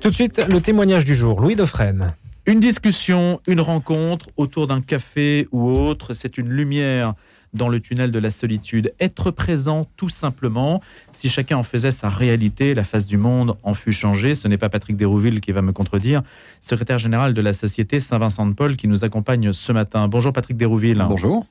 Tout de suite, le témoignage du jour, Louis Dauphren. Une discussion, une rencontre autour d'un café ou autre, c'est une lumière dans le tunnel de la solitude. Être présent tout simplement. Si chacun en faisait sa réalité, la face du monde en fut changée. Ce n'est pas Patrick Dérouville qui va me contredire, secrétaire général de la Société Saint-Vincent-de-Paul qui nous accompagne ce matin. Bonjour Patrick Dérouville. Bonjour.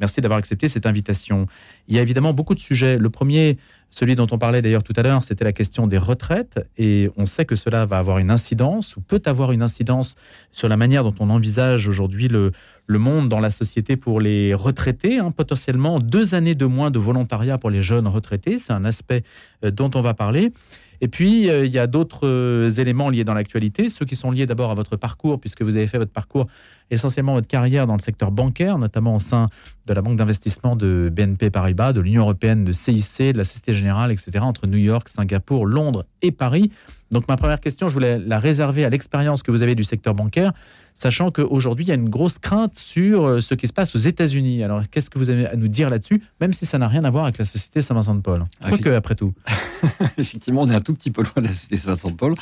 Merci d'avoir accepté cette invitation. Il y a évidemment beaucoup de sujets. Le premier, celui dont on parlait d'ailleurs tout à l'heure, c'était la question des retraites. Et on sait que cela va avoir une incidence ou peut avoir une incidence sur la manière dont on envisage aujourd'hui le, le monde dans la société pour les retraités. Hein, potentiellement deux années de moins de volontariat pour les jeunes retraités. C'est un aspect euh, dont on va parler. Et puis, euh, il y a d'autres euh, éléments liés dans l'actualité, ceux qui sont liés d'abord à votre parcours, puisque vous avez fait votre parcours, essentiellement votre carrière dans le secteur bancaire, notamment au sein de la banque d'investissement de BNP Paribas, de l'Union européenne, de CIC, de la Société Générale, etc., entre New York, Singapour, Londres et Paris. Donc ma première question, je voulais la réserver à l'expérience que vous avez du secteur bancaire sachant qu'aujourd'hui, il y a une grosse crainte sur euh, ce qui se passe aux États-Unis. Alors, qu'est-ce que vous avez à nous dire là-dessus, même si ça n'a rien à voir avec la société Saint-Vincent-de-Paul ah, que, après tout. Effectivement, on est un tout petit peu loin de la société Saint-Vincent-de-Paul.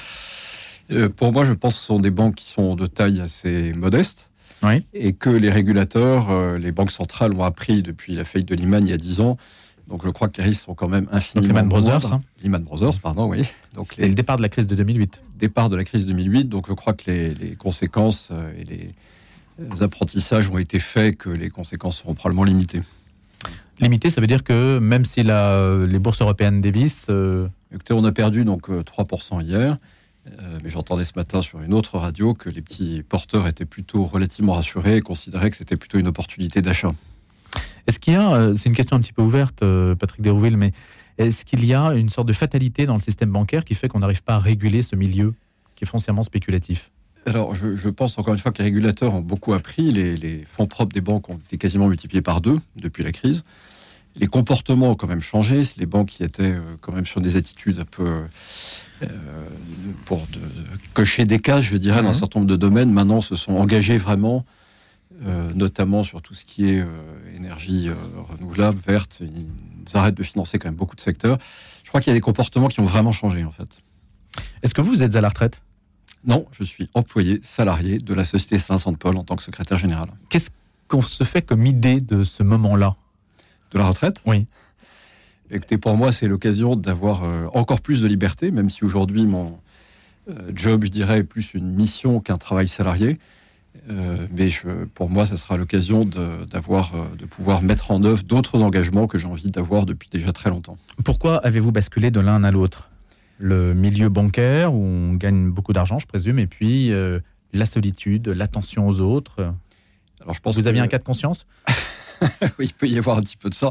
Euh, pour moi, je pense que ce sont des banques qui sont de taille assez modeste. Et que les régulateurs, euh, les banques centrales ont appris depuis la faillite de Lehman il y a 10 ans donc je crois que les risques sont quand même infiniment Lehman Brothers, hein. Lehman Brothers, pardon, oui. Donc le départ de la crise de 2008. Départ de la crise de 2008. Donc je crois que les, conséquences euh, et les, apprentissages ont été faits, que les conséquences seront probablement limitées. Limitées, ça veut dire que même si la, les bourses européennes dévissent. Euh, Écoutez, on a perdu donc 3% euh, hier. mais j'entendais ce matin sur une autre radio que les petits porteurs étaient plutôt relativement rassurés et considéraient que c'était plutôt une opportunité d'achat. Est-ce qu'il y a, euh, c'est une question un petit peu ouverte, euh, Patrick Desrouville, mais est-ce qu'il y a une sorte de fatalité dans le système bancaire qui fait qu'on n'arrive pas à réguler ce milieu qui est foncièrement spéculatif? Alors, je, pense encore une fois que les régulateurs ont beaucoup appris. Les, fonds propres des banques ont été quasiment multipliés par deux depuis la crise. Les comportements ont quand même changé. Les banques qui étaient euh, quand même sur des attitudes un peu pour cocher des cases, je dirais, dans un mhm. certain nombre de domaines, maintenant se sont engagés vraiment euh, notamment sur tout ce qui est euh, énergie euh, renouvelable, verte. Ils arrêtent de financer quand même beaucoup de secteurs. Je crois qu'il y a des comportements qui ont vraiment changé en fait. Est-ce que vous êtes à la retraite? Non, je suis employé salarié de la société Saint-Vincent-de-Paul en tant que secrétaire général. Qu'est-ce qu'on se fait comme idée de ce moment-là? De la retraite? Oui. Écoutez, pour moi, c'est l'occasion d'avoir encore plus de liberté, même si aujourd'hui mon job, je dirais, est plus une mission qu'un travail salarié. Euh, mais pour moi, ça sera l'occasion de, d'avoir, euh, de pouvoir mettre en œuvre d'autres engagements que j'ai envie d'avoir depuis déjà très longtemps. Pourquoi avez-vous basculé de l'un à l'autre? Le milieu bancaire, où on gagne beaucoup d'argent, je présume, et puis euh, la solitude, l'attention aux autres. Alors, je pense Vous aviez un cas de conscience? Oui, il peut y avoir un petit peu de ça.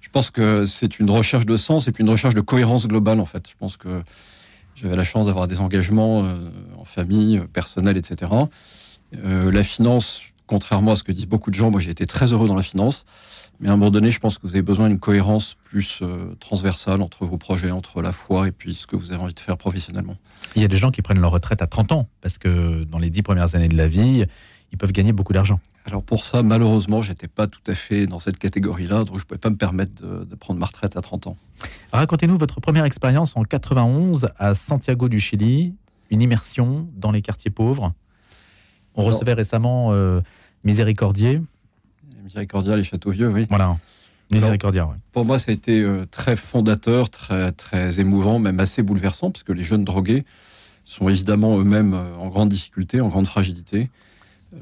Je pense que c'est une recherche de sens et puis une recherche de cohérence globale, en fait. Je pense que j'avais la chance d'avoir des engagements en famille, personnels, etc. Euh, la finance, contrairement à ce que disent beaucoup de gens, moi j'ai été très heureux dans la finance. Mais à un moment donné, je pense que vous avez besoin d'une cohérence plus euh, transversale entre vos projets, entre la foi et puis ce que vous avez envie de faire professionnellement. Il y a des gens qui prennent leur retraite à 30 ans, parce que dans les 10 premières années de la vie, ils peuvent gagner beaucoup d'argent. Alors pour ça, malheureusement, j'étais pas tout à fait dans cette catégorie-là, donc je ne pouvais pas me permettre de, de, prendre ma retraite à 30 ans. Racontez-nous votre première expérience en 91 à Santiago du Chili, une immersion dans les quartiers pauvres. On recevait récemment euh, Miséricordier. Miséricordia, les châteaux vieux, oui. Voilà. Miséricordia, oui. Pour moi, ça a été euh, très fondateur, très, très émouvant, même assez bouleversant, parce que les jeunes drogués sont évidemment eux-mêmes euh, en grande difficulté, en grande fragilité,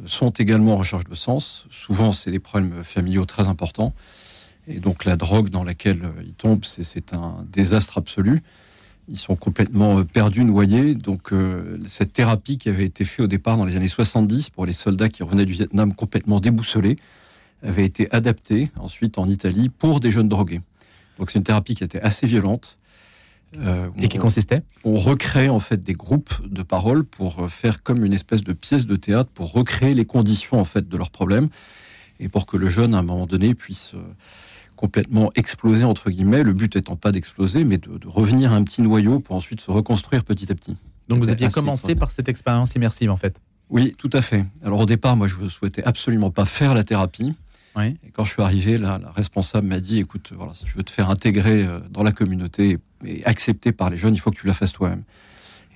sont également en recherche de sens. Souvent, c'est des problèmes familiaux très importants. Et donc, la drogue dans laquelle ils tombent, c'est un désastre absolu ils sont complètement euh, perdus, noyés. Donc euh, cette thérapie qui avait été faite au départ dans les années 70 pour les soldats qui revenaient du Vietnam complètement déboussolés avait été adaptée ensuite en Italie pour des jeunes drogués. Donc c'est une thérapie qui était assez violente. Euh, Et qui consistait On recrée en fait des groupes de paroles pour faire comme une espèce de pièce de théâtre pour recréer les conditions en fait de leurs problèmes et pour que le jeune à un moment donné puisse complètement explosé, entre guillemets, le but étant pas d'exploser, mais de, revenir à un petit noyau pour ensuite se reconstruire petit à petit. Donc vous aviez commencé par cette expérience immersive, en fait Oui, tout à fait. Alors au départ, moi, je ne souhaitais absolument pas faire la thérapie. Et quand je suis arrivé, la, la responsable m'a dit, écoute, voilà, si tu veux te faire intégrer euh, dans la communauté et accepter par les jeunes, il faut que tu la fasses toi-même.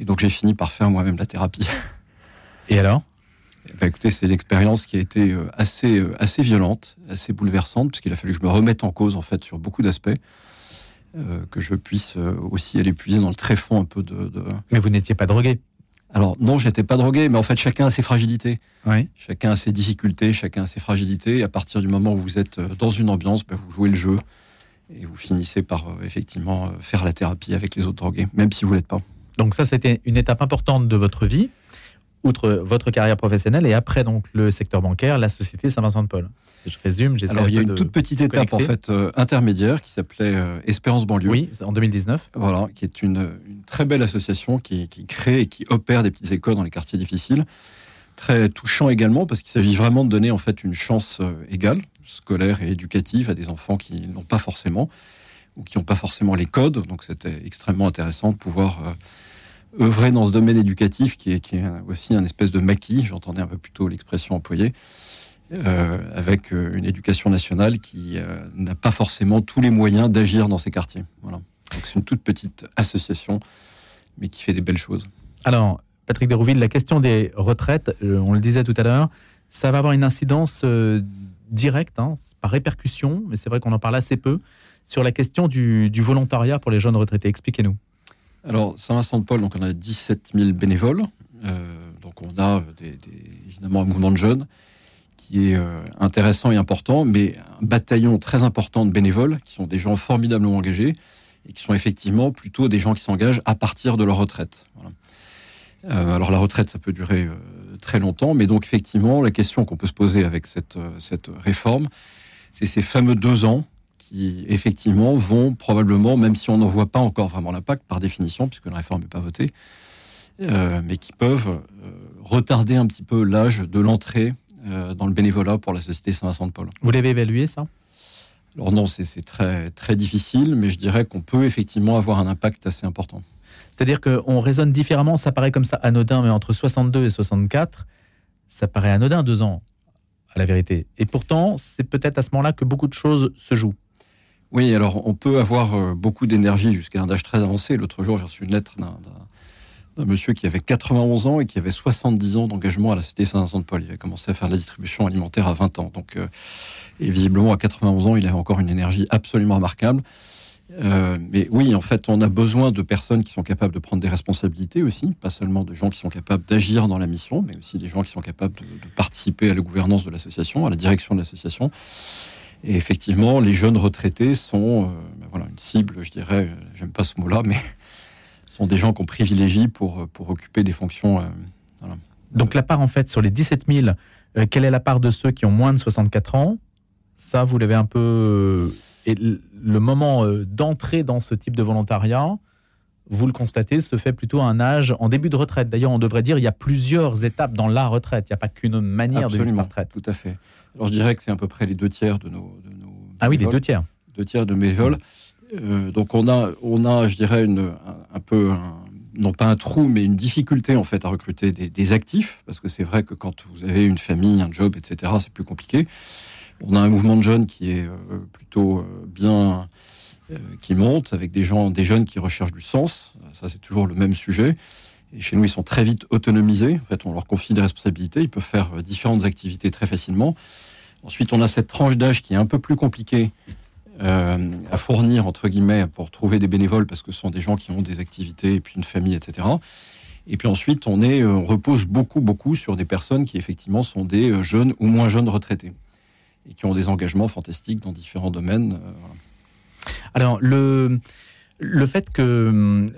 Et donc j'ai fini par faire moi-même la thérapie. Et alors? Bah, écoutez, c'est l'expérience qui a été euh, assez, euh, assez violente, assez bouleversante, puisqu'il a fallu que je me remette en cause en fait sur beaucoup d'aspects, euh, que je puisse aussi aller puiser dans le tréfonds un peu de. Mais vous n'étiez pas drogué alors non, j'étais pas drogué, mais en fait chacun a ses fragilités. Oui. Chacun a ses difficultés, chacun a ses fragilités. Et à partir du moment où vous êtes dans une ambiance, bah, vous jouez le jeu et vous finissez par effectivement faire la thérapie avec les autres drogués, même si vous l'êtes pas. Donc ça, c'était une étape importante de votre vie outre votre carrière professionnelle et après donc le secteur bancaire, la société Saint-Vincent-de-Paul. Je résume, Alors il y a une toute petite étape en fait euh, intermédiaire qui s'appelait euh, Espérance banlieue. Oui, en 2019. Voilà, qui est une, très belle association qui, crée et qui opère des petites écoles dans les quartiers difficiles. Très touchant également parce qu'il s'agit vraiment de donner en fait une chance euh, égale, scolaire et éducative, à des enfants qui n'ont pas forcément ou qui n'ont pas forcément les codes. Donc c'était extrêmement intéressant de pouvoir œuvrer dans ce domaine éducatif qui est, aussi un espèce de maquis, j'entendais un peu plus tôt l'expression employée, euh, avec euh, une éducation nationale qui euh, n'a pas forcément tous les moyens d'agir dans ces quartiers. Voilà. C'est une toute petite association, mais qui fait des belles choses. Alors, Patrick Dérouville, la question des retraites, on le disait tout à l'heure, ça va avoir une incidence directe, hein, par répercussion, mais c'est vrai qu'on en parle assez peu, sur la question du volontariat pour les jeunes retraités. Expliquez-nous. Alors, Saint-Vincent-de-Paul, donc on a 17 000 bénévoles. Euh, donc, on a évidemment un mouvement de jeunes qui est euh, intéressant et important, mais un bataillon très important de bénévoles qui sont des gens formidablement engagés et qui sont effectivement plutôt des gens qui s'engagent à partir de leur retraite. Euh, alors, la retraite, ça peut durer très longtemps, mais donc, effectivement, la question qu'on peut se poser avec cette réforme, c'est ces fameux deux ans qui effectivement vont probablement, même si on n'en voit pas encore vraiment l'impact par définition, puisque la réforme n'est pas votée, euh, mais qui peuvent euh, retarder un petit peu l'âge de l'entrée euh, dans le bénévolat pour la société Saint-Vincent-de-Paul. Vous l'avez évalué ça? Alors non, c'est très, très difficile, mais je dirais qu'on peut effectivement avoir un impact assez important. C'est-à-dire qu'on raisonne différemment, ça paraît comme ça anodin, mais entre 62 et 64, ça paraît anodin deux ans, à la vérité. Et pourtant, c'est peut-être à ce moment-là que beaucoup de choses se jouent. Oui, alors on peut avoir euh, beaucoup d'énergie jusqu'à un âge très avancé. L'autre jour, j'ai reçu une lettre d'un monsieur qui avait 91 ans et qui avait 70 ans d'engagement à la Cité Saint-Vincent-de-Paul. Il a commencé à faire de la distribution alimentaire à 20 ans. Donc, euh, et visiblement, à 91 ans, il avait encore une énergie absolument remarquable. Euh, mais oui, en fait, on a besoin de personnes qui sont capables de prendre des responsabilités aussi, pas seulement de gens qui sont capables d'agir dans la mission, mais aussi des gens qui sont capables de, de participer à la gouvernance de l'association, à la direction de l'association. Et effectivement, les jeunes retraités sont euh, ben voilà, une cible, je dirais, euh, j'aime pas ce mot-là, mais sont des gens qu'on privilégie pour, euh, pour occuper des fonctions. Donc la part, en fait, sur les 17 000, quelle est la part de ceux qui ont moins de 64 ans? Ça, vous l'avez un peu... Et le moment d'entrer dans ce type de volontariat, vous le constatez, se fait plutôt à un âge en début de retraite. D'ailleurs, on devrait dire il y a plusieurs étapes dans la retraite. Il n'y a pas qu'une manière de vivre sa retraite. Tout à fait. Alors je dirais que c'est à peu près les deux tiers de nos. ah oui, les deux tiers. Deux tiers de mes vols. Euh, donc on a, on a, je dirais, une, un, peu, non pas un trou, mais une difficulté en fait à recruter des, actifs, parce que c'est vrai que quand vous avez une famille, un job, etc., c'est plus compliqué. On a un mouvement de jeunes qui est euh, plutôt euh, bien, qui monte, avec des gens, des jeunes qui recherchent du sens. Ça, c'est toujours le même sujet. Et chez nous, ils sont très vite autonomisés. En fait, on leur confie des responsabilités. Ils peuvent faire euh, différentes activités très facilement. Ensuite, on a cette tranche d'âge qui est un peu plus compliquée euh, à fournir, entre guillemets, pour trouver des bénévoles, parce que ce sont des gens qui ont des activités et puis une famille, etc. Et puis ensuite, on, est, euh, on repose beaucoup, beaucoup sur des personnes qui, effectivement, sont des jeunes ou moins jeunes retraités et qui ont des engagements fantastiques dans différents domaines. Alors, le le fait qu'il euh,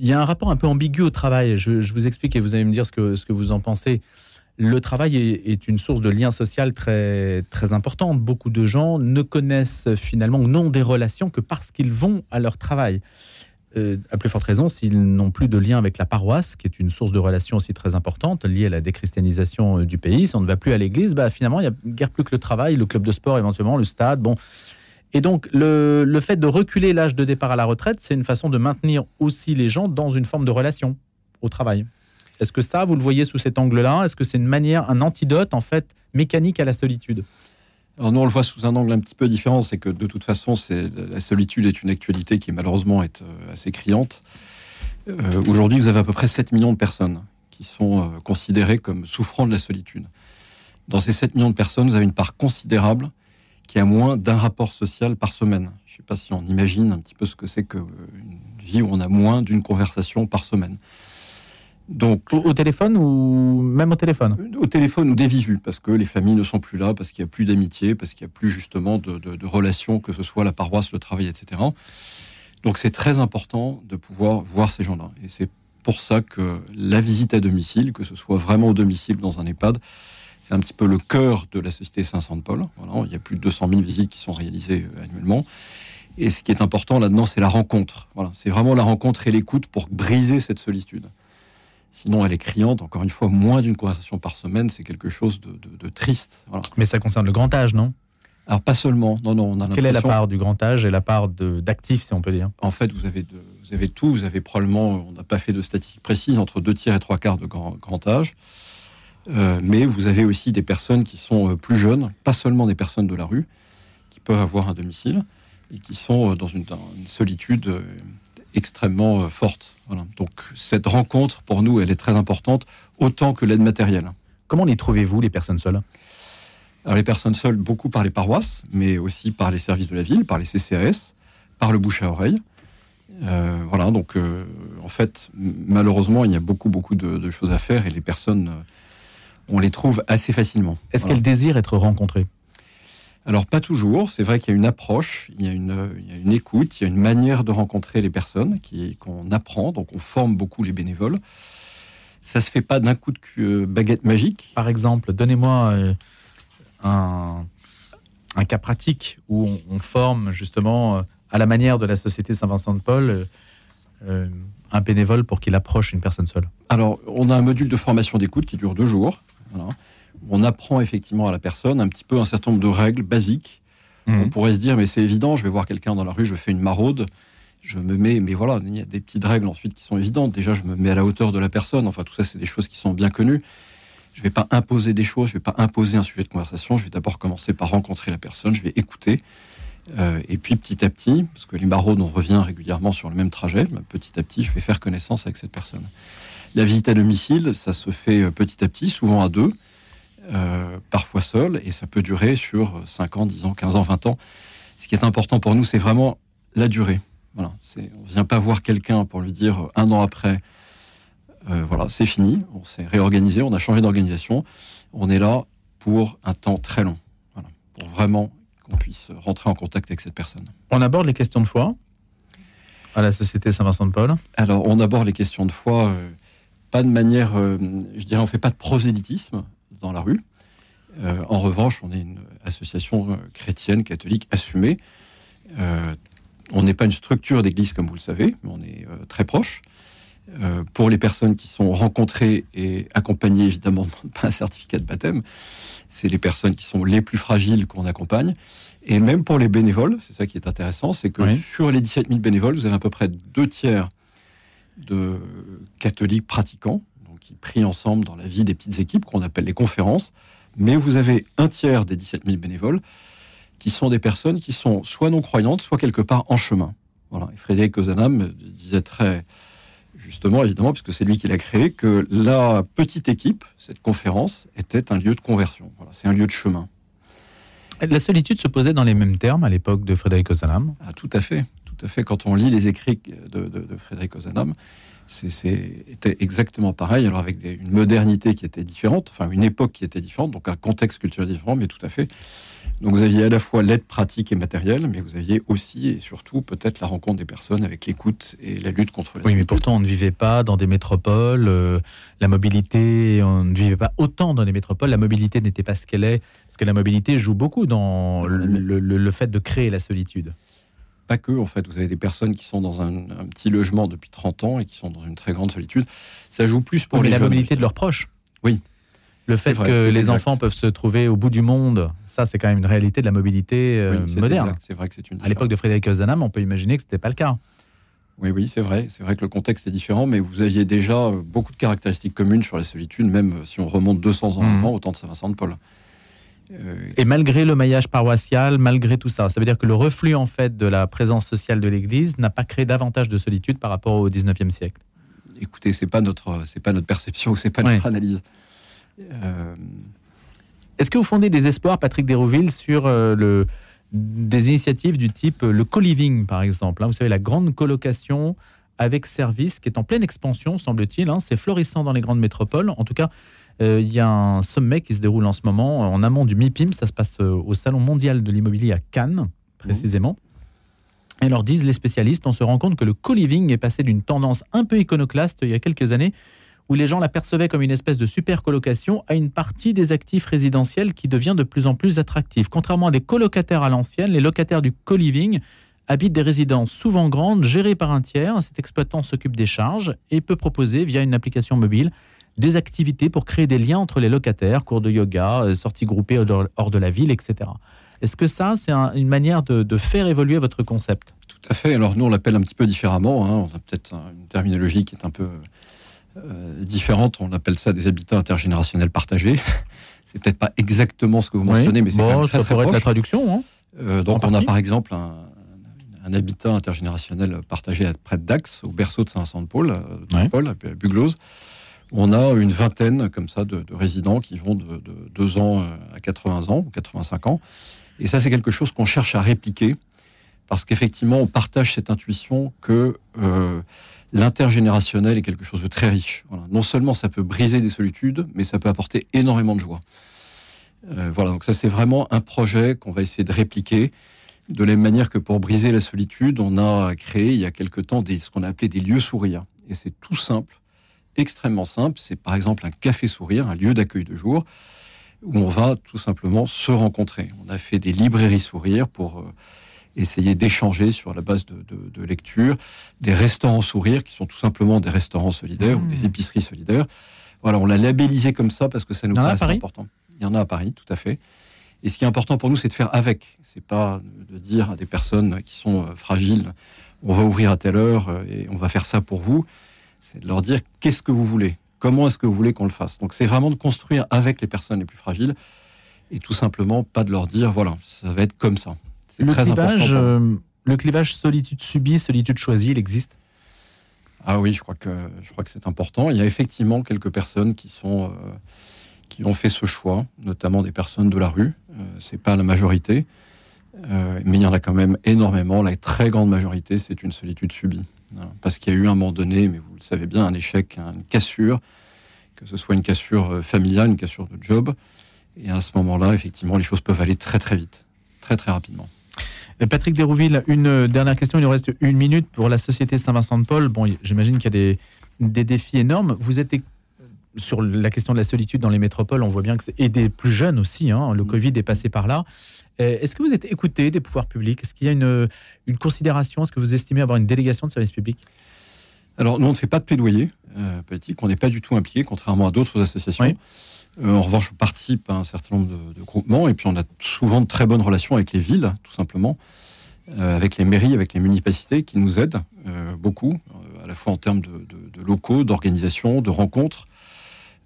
y a un rapport un peu ambigu au travail, je, vous explique et vous allez me dire ce que, ce que vous en pensez. Le travail est, une source de lien social très, très importante. Beaucoup de gens ne connaissent finalement ou n'ont des relations que parce qu'ils vont à leur travail. Euh, à plus forte raison s'ils n'ont plus de lien avec la paroisse, qui est une source de relations aussi très importante, liée à la déchristianisation euh, du pays. Si on ne va plus à l'église, bah, finalement, il n'y a guère plus que le travail, le club de sport éventuellement, le stade. Bon, et donc, le, fait de reculer l'âge de départ à la retraite, c'est une façon de maintenir aussi les gens dans une forme de relation au travail. Est-ce que ça, vous le voyez sous cet angle-là? Est-ce que c'est une manière, un antidote, en fait, mécanique à la solitude? Alors nous, on le voit sous un angle un petit peu différent, c'est que de toute façon, la solitude est une actualité qui malheureusement est euh, assez criante. Euh, Aujourd'hui, vous avez à peu près 7 millions de personnes qui sont euh, considérées comme souffrant de la solitude. Dans ces 7 millions de personnes, vous avez une part considérable qui a moins d'un rapport social par semaine. Je ne sais pas si on imagine un petit peu ce que c'est qu'une vie où on a moins d'une conversation par semaine. Donc, au, au, téléphone ou même au téléphone? Au téléphone ou des visus, parce que les familles ne sont plus là, parce qu'il n'y a plus d'amitié, parce qu'il n'y a plus justement de, de, de, relations, que ce soit la paroisse, le travail, etc. Donc c'est très important de pouvoir voir ces gens-là. Et c'est pour ça que la visite à domicile, que ce soit vraiment au domicile dans un EHPAD, c'est un petit peu le cœur de la Société Saint-Saint de Paul. Voilà, il y a plus de 200 000 visites qui sont réalisées euh, annuellement. Et ce qui est important là-dedans, c'est la rencontre. Voilà, c'est vraiment la rencontre et l'écoute pour briser cette solitude. Sinon, elle est criante. Encore une fois, moins d'une conversation par semaine, c'est quelque chose de, de, de triste. Voilà. Mais ça concerne le grand âge, non? Alors, pas seulement. Non, non, on a Quelle est la part du grand âge et la part d'actifs, si on peut dire? En fait, vous avez, de, vous avez tout. Vous avez probablement, on n'a pas fait de statistiques précises, entre deux tiers et trois quarts de grand, grand âge. Euh, mais vous avez aussi des personnes qui sont euh, plus jeunes, pas seulement des personnes de la rue, qui peuvent avoir un domicile et qui sont euh, dans une, dans une solitude extrêmement forte. Voilà. Donc cette rencontre, pour nous, elle est très importante, autant que l'aide matérielle. Comment les trouvez-vous, les personnes seules? Alors les personnes seules, beaucoup par les paroisses, mais aussi par les services de la ville, par les CCAS, par le bouche à oreille. Euh, voilà, donc euh, en fait, malheureusement, il y a beaucoup, beaucoup de, de choses à faire et les personnes, on les trouve assez facilement. Est-ce voilà. qu'elles désirent être rencontrées alors pas toujours, c'est vrai qu'il y a une approche, il y a une, il y a une, écoute, il y a une manière de rencontrer les personnes qu'on apprend, donc on forme beaucoup les bénévoles. Ça se fait pas d'un coup de euh, baguette magique. Par exemple, donnez-moi euh, un, un, cas pratique où on, on, forme justement euh, à la manière de la Société Saint-Vincent de Paul euh, un bénévole pour qu'il approche une personne seule. Alors on a un module de formation d'écoute qui dure deux jours. Voilà on apprend effectivement à la personne un petit peu un certain nombre de règles basiques. Mmh. On pourrait se dire, mais c'est évident, je vais voir quelqu'un dans la rue, je fais une maraude, je me mets, mais voilà, il y a des petites règles ensuite qui sont évidentes. Déjà, je me mets à la hauteur de la personne. Enfin, tout ça, c'est des choses qui sont bien connues. Je ne vais pas imposer des choses, je ne vais pas imposer un sujet de conversation. Je vais d'abord commencer par rencontrer la personne, je vais écouter. Euh, et puis petit à petit, parce que les maraudes, on revient régulièrement sur le même trajet, petit à petit, je vais faire connaissance avec cette personne. La visite à domicile, ça se fait euh, petit à petit, souvent à deux euh, parfois seul, et ça peut durer sur 5 ans, 10 ans, 15 ans, 20 ans. Ce qui est important pour nous, c'est vraiment la durée. Voilà, on ne vient pas voir quelqu'un pour lui dire un an après, euh, voilà, c'est fini, on s'est réorganisé, on a changé d'organisation, on est là pour un temps très long, voilà, pour vraiment qu'on puisse rentrer en contact avec cette personne. On aborde les questions de foi à la Société Saint-Vincent de Paul? Alors, on aborde les questions de foi, euh, pas de manière, euh, je dirais, on fait pas de prosélytisme, dans la rue. Euh, en revanche, on est une association euh, chrétienne, catholique assumée. On n'est pas une structure d'église comme vous le savez, mais on est très proche. Euh, pour les personnes qui sont rencontrées et accompagnées, évidemment, pas un certificat de baptême, c'est les personnes qui sont les plus fragiles qu'on accompagne. Et même pour les bénévoles, c'est ça qui est intéressant, c'est que oui. sur les 17 000 bénévoles, vous avez à peu près deux tiers de catholiques pratiquants, qui prient ensemble dans la vie des petites équipes qu'on appelle les conférences. Mais vous avez un tiers des 17 000 bénévoles qui sont des personnes qui sont soit non croyantes, soit quelque part en chemin. Voilà. Et Frédéric Ozanam disait très justement, évidemment, puisque c'est lui qui l'a créé, que la petite équipe, cette conférence, était un lieu de conversion. Voilà, c'est un lieu de chemin. La solitude se posait dans les mêmes termes à l'époque de Frédéric Ozanam? Ah, Tout à fait. À fait. Quand on lit les écrits de, de, de Frédéric Ozanam, c'était exactement pareil, alors avec des, une modernité qui était différente, enfin une époque qui était différente, donc un contexte culturel différent, mais tout à fait. Donc vous aviez à la fois l'aide pratique et matérielle, mais vous aviez aussi et surtout peut-être la rencontre des personnes avec l'écoute et la lutte contre la Oui, mais pourtant on ne vivait pas dans des métropoles, euh, la mobilité, on ne vivait pas autant dans des métropoles, la mobilité n'était pas ce qu'elle est, parce que la mobilité joue beaucoup dans le, le, le fait de créer la solitude pas que, en fait. Vous avez des personnes qui sont dans un, un, petit logement depuis 30 ans et qui sont dans une très grande solitude. Ça joue plus pour oui, les la jeunes, mobilité de leurs proches. Oui. Le fait vrai, que les exact. enfants peuvent se trouver au bout du monde, ça, c'est quand même une réalité de la mobilité euh, oui, moderne. C'est vrai que c'est une. À l'époque de Frédéric Ozanam, on peut imaginer que c'était pas le cas. Oui, oui, c'est vrai. C'est vrai que le contexte est différent, mais vous aviez déjà beaucoup de caractéristiques communes sur la solitude, même si on remonte 200 ans mmh. avant, au temps de Saint-Vincent de Paul. Euh, et malgré le maillage paroissial, malgré tout ça, ça veut dire que le reflux en fait de la présence sociale de l'Église n'a pas créé davantage de solitude par rapport au 19e siècle. écoutez, c'est pas notre, c'est pas notre perception, c'est pas notre analyse. Euh, Est-ce que vous fondez des espoirs, Patrick Dérouville, sur euh, le, des initiatives du type le co-living, par exemple hein? Vous savez, la grande colocation avec service qui est en pleine expansion, semble-t-il. Hein. c'est florissant dans les grandes métropoles. En tout cas, il y a un sommet qui se déroule en ce moment en amont du MIPIM. Ça se passe au Salon mondial de l'immobilier à Cannes, précisément. Et alors disent les spécialistes, on se rend compte que le co-living est passé d'une tendance un peu iconoclaste il y a quelques années où les gens l'apercevaient comme une espèce de super colocation, à une partie des actifs résidentiels qui devient de plus en plus attractif. Contrairement à des colocataires à l'ancienne, les locataires du co-living habitent des résidences souvent grandes, gérées par un tiers. Cet exploitant s'occupe des charges et peut proposer, via une application mobile, des activités pour créer des liens entre les locataires, cours de yoga, euh, sorties groupées hors de la ville, etc. Est-ce que ça, c'est une manière de, faire évoluer votre concept? Tout à fait. Alors nous, on l'appelle un petit peu différemment. Hein. On a peut-être une terminologie qui est un peu euh, différente. On appelle ça des habitats intergénérationnels partagés. c'est peut-être pas exactement ce que vous mentionnez, mais c'est bon, ça pourrait être la traduction. Hein, euh, donc on a par exemple un, habitat intergénérationnel partagé près de Dax, au berceau de Saint-Vincent-de-Paul, euh, Paul, à Buglose. On a une vingtaine comme ça de, résidents qui vont de, de 2 ans à 80 ans ou 85 ans. Et ça, c'est quelque chose qu'on cherche à répliquer parce qu'effectivement, on partage cette intuition que l'intergénérationnel est quelque chose de très riche. Non seulement ça peut briser des solitudes, mais ça peut apporter énormément de joie. Euh, voilà, donc ça c'est vraiment un projet qu'on va essayer de répliquer. De la même manière que pour briser la solitude, on a créé il y a quelque temps des, ce qu'on a appelé des lieux sourires. Et c'est tout simple, extrêmement simple. C'est par exemple un café sourire, un lieu d'accueil de jour, où on va tout simplement se rencontrer. On a fait des librairies sourires pour euh, essayer d'échanger sur la base de, lecture, des restaurants sourires qui sont tout simplement des restaurants solidaires ou des mmh. épiceries solidaires. Voilà, on l'a labellisé comme ça parce que ça nous paraît important. Il y en a à Paris, tout à fait. Et ce qui est important pour nous, c'est de faire avec. C'est pas de dire à des personnes qui sont euh, fragiles, on va ouvrir à telle heure euh, et on va faire ça pour vous. C'est de leur dire qu'est-ce que vous voulez, comment est-ce que vous voulez qu'on le fasse? Donc c'est vraiment de construire avec les personnes les plus fragiles et tout simplement pas de leur dire voilà, ça va être comme ça le clivage, euh, le clivage solitude subie, solitude choisie, il existe? Ah oui, je crois que je crois que c'est important. Il y a effectivement quelques personnes qui sont euh, qui ont fait ce choix, notamment des personnes de la rue. Euh, c'est pas la majorité, mais il y en a quand même énormément. La très grande majorité, c'est une solitude subie, parce qu'il y a eu un moment donné, mais vous le savez bien, un échec, une cassure, que ce soit une cassure familiale, une cassure de job. Et à ce moment-là, effectivement, les choses peuvent aller très très vite, très très rapidement. Euh, Patrick Dérouville, une dernière question, il nous reste une minute pour la Société Saint-Vincent-de-Paul. Bon, j'imagine qu'il y a des, défis énormes. Vous êtes sur la question de la solitude dans les métropoles, on voit bien que c'est et des plus jeunes aussi. Hein, le mm. Covid est passé par là. Euh, est-ce que vous êtes écouté des pouvoirs publics? Est-ce qu'il y a une, considération? Est-ce que vous estimez avoir une délégation de service public Alors, nous, on ne fait pas de plaidoyer euh, politique. On n'est pas du tout impliqué, contrairement à d'autres associations. Euh, en revanche, on participe à un certain nombre de, groupements et puis on a souvent de très bonnes relations avec les villes, tout simplement, euh, avec les mairies, avec les municipalités qui nous aident beaucoup, à la fois en termes de, locaux, d'organisation, de rencontres.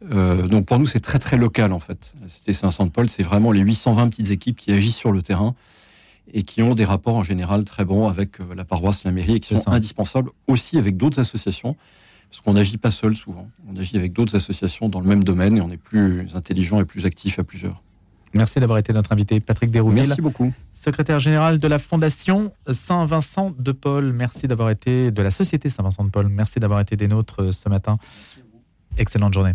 Donc pour nous, c'est très très local en fait. La Cité Saint-Saint-Paul, c'est vraiment les 820 petites équipes qui agissent sur le terrain et qui ont des rapports en général très bons avec la paroisse, la mairie et qui sont indispensables aussi avec d'autres associations parce qu'on n'agit pas seul souvent. On agit avec d'autres associations dans le même domaine et on est plus intelligent et plus actif à plusieurs. Merci d'avoir été notre invité, Patrick Dérouville. Merci beaucoup. Secrétaire général de la Fondation Saint-Vincent de Paul. Merci d'avoir été de la Société Saint-Vincent de Paul. Merci d'avoir été des nôtres ce matin. Excellente journée.